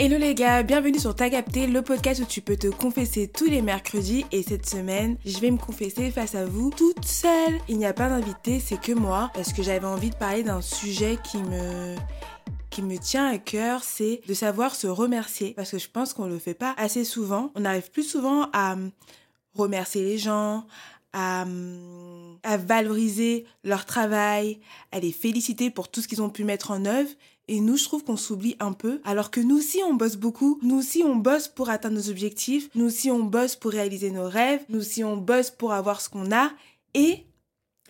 Hello les gars, bienvenue sur Ta Capté, le podcast où tu peux te confesser tous les mercredis et cette semaine, je vais me confesser face à vous toute seule. Il n'y a pas d'invité, c'est que moi parce que j'avais envie de parler d'un sujet qui me qui me tient à cœur, c'est de savoir se remercier parce que je pense qu'on le fait pas assez souvent. On arrive plus souvent à remercier les gens, à, à valoriser leur travail, à les féliciter pour tout ce qu'ils ont pu mettre en œuvre et nous, je trouve qu'on s'oublie un peu, alors que nous aussi, on bosse beaucoup. Nous aussi, on bosse pour atteindre nos objectifs. Nous aussi, on bosse pour réaliser nos rêves. Nous aussi, on bosse pour avoir ce qu'on a. Et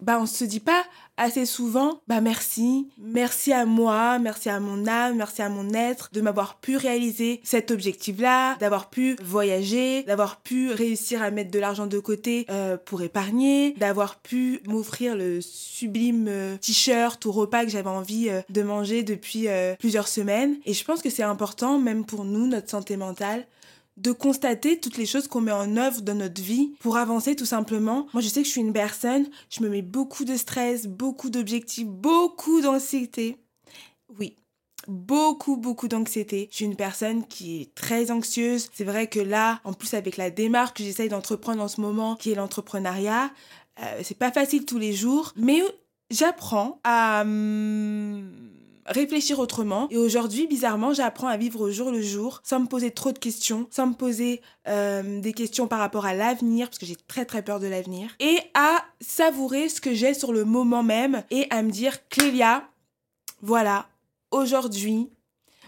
bah on se dit pas assez souvent bah merci, merci à moi, merci à mon âme, merci à mon être de m'avoir pu réaliser cet objectif-là, d'avoir pu voyager, d'avoir pu réussir à mettre de l'argent de côté euh, pour épargner, d'avoir pu m'offrir le sublime euh, t-shirt ou repas que j'avais envie euh, de manger depuis plusieurs semaines. Et je pense que c'est important même pour nous, notre santé mentale, de constater toutes les choses qu'on met en œuvre dans notre vie pour avancer tout simplement. Moi, je sais que je suis une personne, je me mets beaucoup de stress, beaucoup d'objectifs, beaucoup d'anxiété. Oui, beaucoup, beaucoup d'anxiété. Je suis une personne qui est très anxieuse. C'est vrai que là, en plus avec la démarche que j'essaye d'entreprendre en ce moment, qui est l'entrepreneuriat, euh, c'est pas facile tous les jours, mais j'apprends à... Hum, réfléchir autrement. Et aujourd'hui, bizarrement, j'apprends à vivre au jour le jour, sans me poser trop de questions, sans me poser euh, des questions par rapport à l'avenir, parce que j'ai très très peur de l'avenir, et à savourer ce que j'ai sur le moment même, et à me dire, Clélia, voilà, aujourd'hui,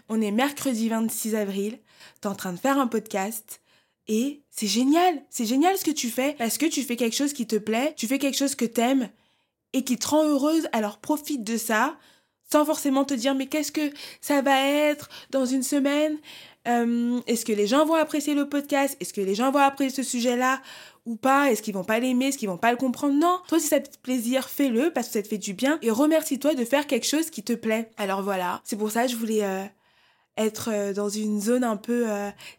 on est mercredi 26 avril, t'es en train de faire un podcast, et c'est génial, c'est génial ce que tu fais, parce que tu fais quelque chose qui te plaît, tu fais quelque chose que t'aimes, et qui te rend heureuse, alors profite de ça, sans forcément te dire mais qu'est-ce que ça va être dans une semaine? Euh, Est-ce que les gens vont apprécier le podcast? Est-ce que les gens vont apprécier ce sujet-là ou pas? Est-ce qu'ils vont pas l'aimer? Est-ce qu'ils vont pas le comprendre? Non, toi si ça te fait plaisir, fais-le parce que ça te fait du bien et remercie-toi de faire quelque chose qui te plaît. Alors voilà, c'est pour ça que je voulais euh, être euh, dans une zone un peu,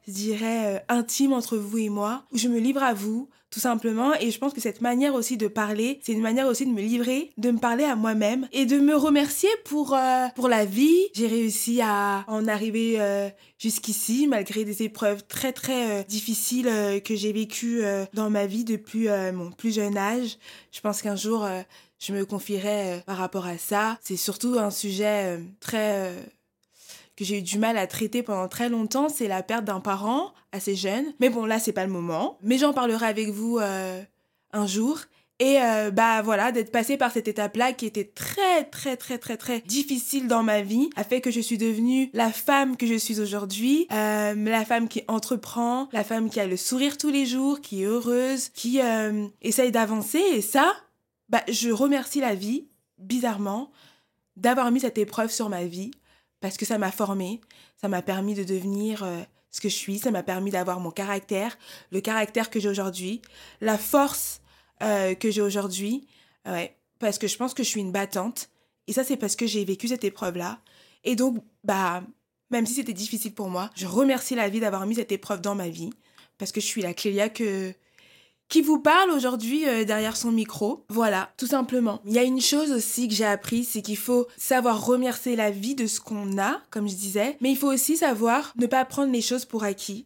je dirais, intime entre vous et moi, où je me livre à vous, tout simplement. Et je pense que cette manière aussi de parler, c'est une manière aussi de me livrer, de me parler à moi-même et de me remercier pour, euh, pour la vie. J'ai réussi à en arriver euh, jusqu'ici, malgré des épreuves très très euh, difficiles que j'ai vécues dans ma vie depuis mon plus jeune âge. Je pense qu'un jour, je me confierai par rapport à ça. C'est surtout un sujet très que j'ai eu du mal à traiter pendant très longtemps, c'est la perte d'un parent assez jeune. Mais bon, là, c'est pas le moment. Mais j'en parlerai avec vous euh, un jour. Et euh, bah voilà, d'être passé par cette étape-là qui était très très très très très difficile dans ma vie a fait que je suis devenue la femme que je suis aujourd'hui, euh, la femme qui entreprend, la femme qui a le sourire tous les jours, qui est heureuse, qui essaye d'avancer. Et ça, bah je remercie la vie, bizarrement, d'avoir mis cette épreuve sur ma vie parce que ça m'a formé, ça m'a permis de devenir euh, ce que je suis, ça m'a permis d'avoir mon caractère, le caractère que j'ai aujourd'hui, la force euh, que j'ai aujourd'hui, ouais, parce que je pense que je suis une battante, et ça c'est parce que j'ai vécu cette épreuve-là, et donc, bah, même si c'était difficile pour moi, je remercie la vie d'avoir mis cette épreuve dans ma vie, parce que je suis la Clélia que qui vous parle aujourd'hui euh, derrière son micro. Voilà, tout simplement. Il y a une chose aussi que j'ai appris, c'est qu'il faut savoir remercier la vie de ce qu'on a, comme je disais, mais il faut aussi savoir ne pas prendre les choses pour acquis.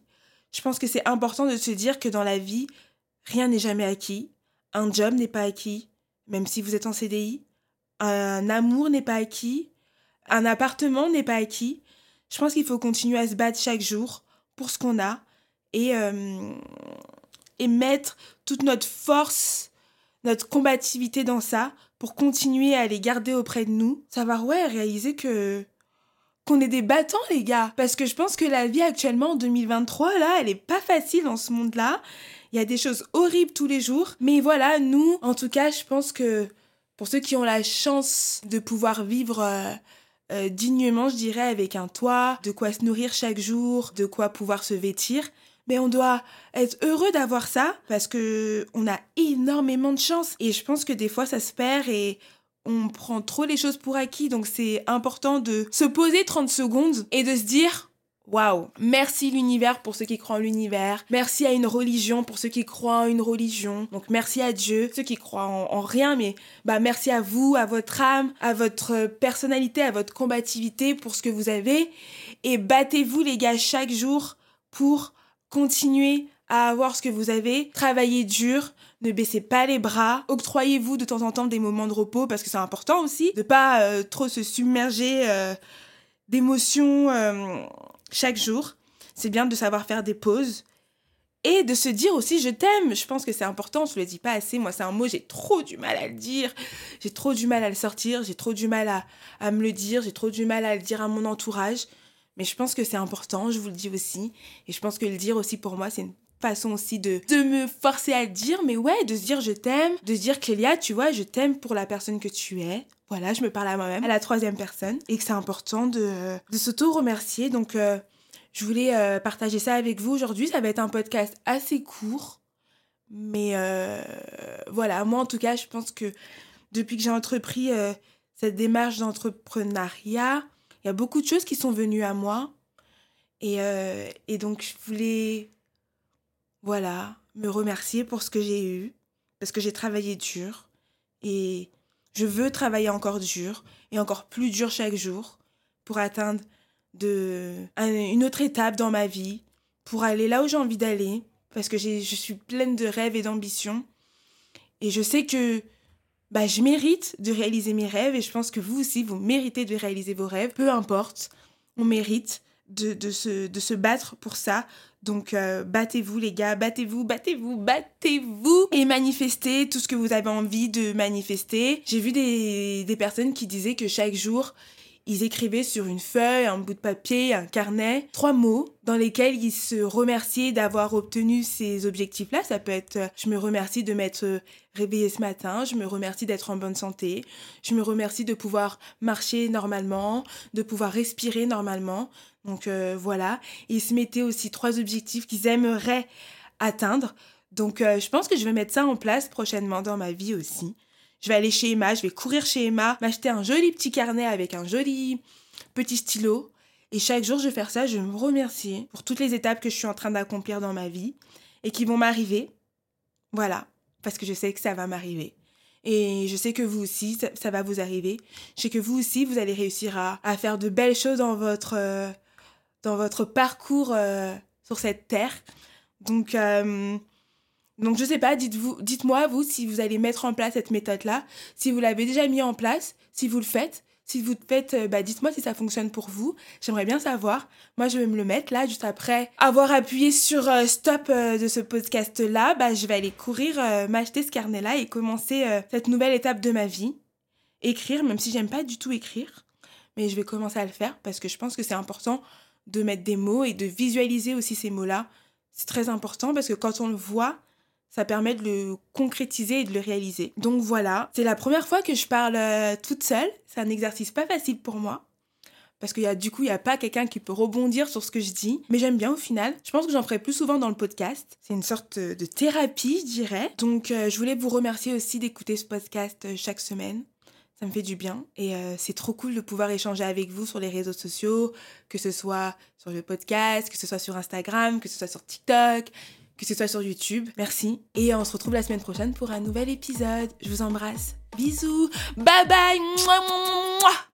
Je pense que c'est important de se dire que dans la vie, rien n'est jamais acquis. Un job n'est pas acquis, même si vous êtes en CDI. Un amour n'est pas acquis. Un appartement n'est pas acquis. Je pense qu'il faut continuer à se battre chaque jour pour ce qu'on a. Et, euh, et mettre toute notre force, notre combativité dans ça pour continuer à les garder auprès de nous. Savoir, ouais, réaliser que qu'on est des battants, les gars. Parce que je pense que la vie actuellement, en 2023, là, elle est pas facile dans ce monde-là. Il y a des choses horribles tous les jours. Mais voilà, nous, en tout cas, je pense que pour ceux qui ont la chance de pouvoir vivre euh, euh, dignement, je dirais, avec un toit, de quoi se nourrir chaque jour, de quoi pouvoir se vêtir, mais on doit être heureux d'avoir ça parce que on a énormément de chance et je pense que des fois ça se perd et on prend trop les choses pour acquis donc c'est important de se poser 30 secondes et de se dire Waouh Merci l'univers pour ceux qui croient en l'univers. Merci à une religion pour ceux qui croient en une religion. Donc merci à Dieu, ceux qui croient en, rien, mais bah merci à vous, à votre âme, à votre personnalité, à votre combativité pour ce que vous avez. Et battez-vous les gars chaque jour pour continuer à avoir ce que vous avez. Travaillez dur, ne baissez pas les bras, octroyez-vous de temps en temps des moments de repos parce que c'est important aussi de pas euh, trop se submerger euh, d'émotions euh, chaque jour. C'est bien de savoir faire des pauses et de se dire aussi je t'aime. Je pense que c'est important, je le dis pas assez. Moi, c'est un mot, j'ai trop du mal à le dire. J'ai trop du mal à le sortir, j'ai trop du mal à me le dire, j'ai trop du mal à le dire à mon entourage. Mais je pense que c'est important, je vous le dis aussi. Et je pense que le dire aussi pour moi, c'est une façon aussi de, de me forcer à le dire, mais ouais, de se dire je t'aime, de se dire Clélia, tu vois, je t'aime pour la personne que tu es. Voilà, je me parle à moi-même, à la troisième personne, et que c'est important de, de s'auto-remercier. Donc, euh, je voulais euh, partager ça avec vous aujourd'hui. Ça va être un podcast assez court, mais euh, voilà, moi en tout cas, je pense que depuis que j'ai entrepris cette démarche d'entrepreneuriat, il y a beaucoup de choses qui sont venues à moi. Et, et donc, je voulais voilà, me remercier pour ce que j'ai eu, parce que j'ai travaillé dur et je veux travailler encore dur et encore plus dur chaque jour pour atteindre de, une autre étape dans ma vie, pour aller là où j'ai envie d'aller, parce que je suis pleine de rêves et d'ambitions. Et je sais que bah, je mérite de réaliser mes rêves et je pense que vous aussi, vous méritez de réaliser vos rêves. Peu importe, on mérite de, se, battre pour ça, donc euh, battez-vous les gars, battez-vous, battez-vous, battez-vous et manifestez tout ce que vous avez envie de manifester. J'ai vu des personnes qui disaient que chaque jour, ils écrivaient sur une feuille, un bout de papier, un carnet, trois mots dans lesquels ils se remerciaient d'avoir obtenu ces objectifs-là. Ça peut être euh, je me remercie de m'être euh, réveillé ce matin, je me remercie d'être en bonne santé, je me remercie de pouvoir marcher normalement, de pouvoir respirer normalement. Donc euh, voilà, ils se mettaient aussi trois objectifs qu'ils aimeraient atteindre. Donc je pense que je vais mettre ça en place prochainement dans ma vie aussi. Je vais aller chez Emma, je vais courir chez Emma, m'acheter un joli petit carnet avec un joli petit stylo. Et chaque jour, je vais faire ça, je vais me remercier pour toutes les étapes que je suis en train d'accomplir dans ma vie et qui vont m'arriver. Voilà, parce que je sais que ça va m'arriver. Et je sais que vous aussi, ça, va vous arriver. Je sais que vous aussi, vous allez réussir à, faire de belles choses dans votre, euh, dans votre parcours euh, sur cette terre. Donc, euh, donc, je sais pas, dites-moi, vous, si vous allez mettre en place cette méthode-là, si vous l'avez déjà mis en place, si vous le faites. Si vous le faites, euh, bah, dites-moi si ça fonctionne pour vous. J'aimerais bien savoir. Moi, je vais me le mettre là, juste après avoir appuyé sur euh, stop euh, de ce podcast-là. Bah, je vais aller courir, m'acheter ce carnet-là et commencer cette nouvelle étape de ma vie. Écrire, même si j'aime pas du tout écrire. Mais je vais commencer à le faire parce que je pense que c'est important de mettre des mots et de visualiser aussi ces mots-là. C'est très important parce que quand on le voit, ça permet de le concrétiser et de le réaliser. Donc voilà, c'est la première fois que je parle euh, toute seule. C'est un exercice pas facile pour moi. Parce qu'il y a du coup, il n'y a pas quelqu'un qui peut rebondir sur ce que je dis. Mais j'aime bien au final. Je pense que j'en ferai plus souvent dans le podcast. C'est une sorte de thérapie, je dirais. Donc euh, je voulais vous remercier aussi d'écouter ce podcast euh, chaque semaine. Ça me fait du bien et c'est trop cool de pouvoir échanger avec vous sur les réseaux sociaux, que ce soit sur le podcast, que ce soit sur Instagram, que ce soit sur TikTok, que ce soit sur YouTube. Merci. Et on se retrouve la semaine prochaine pour un nouvel épisode. Je vous embrasse. Bisous. Bye bye.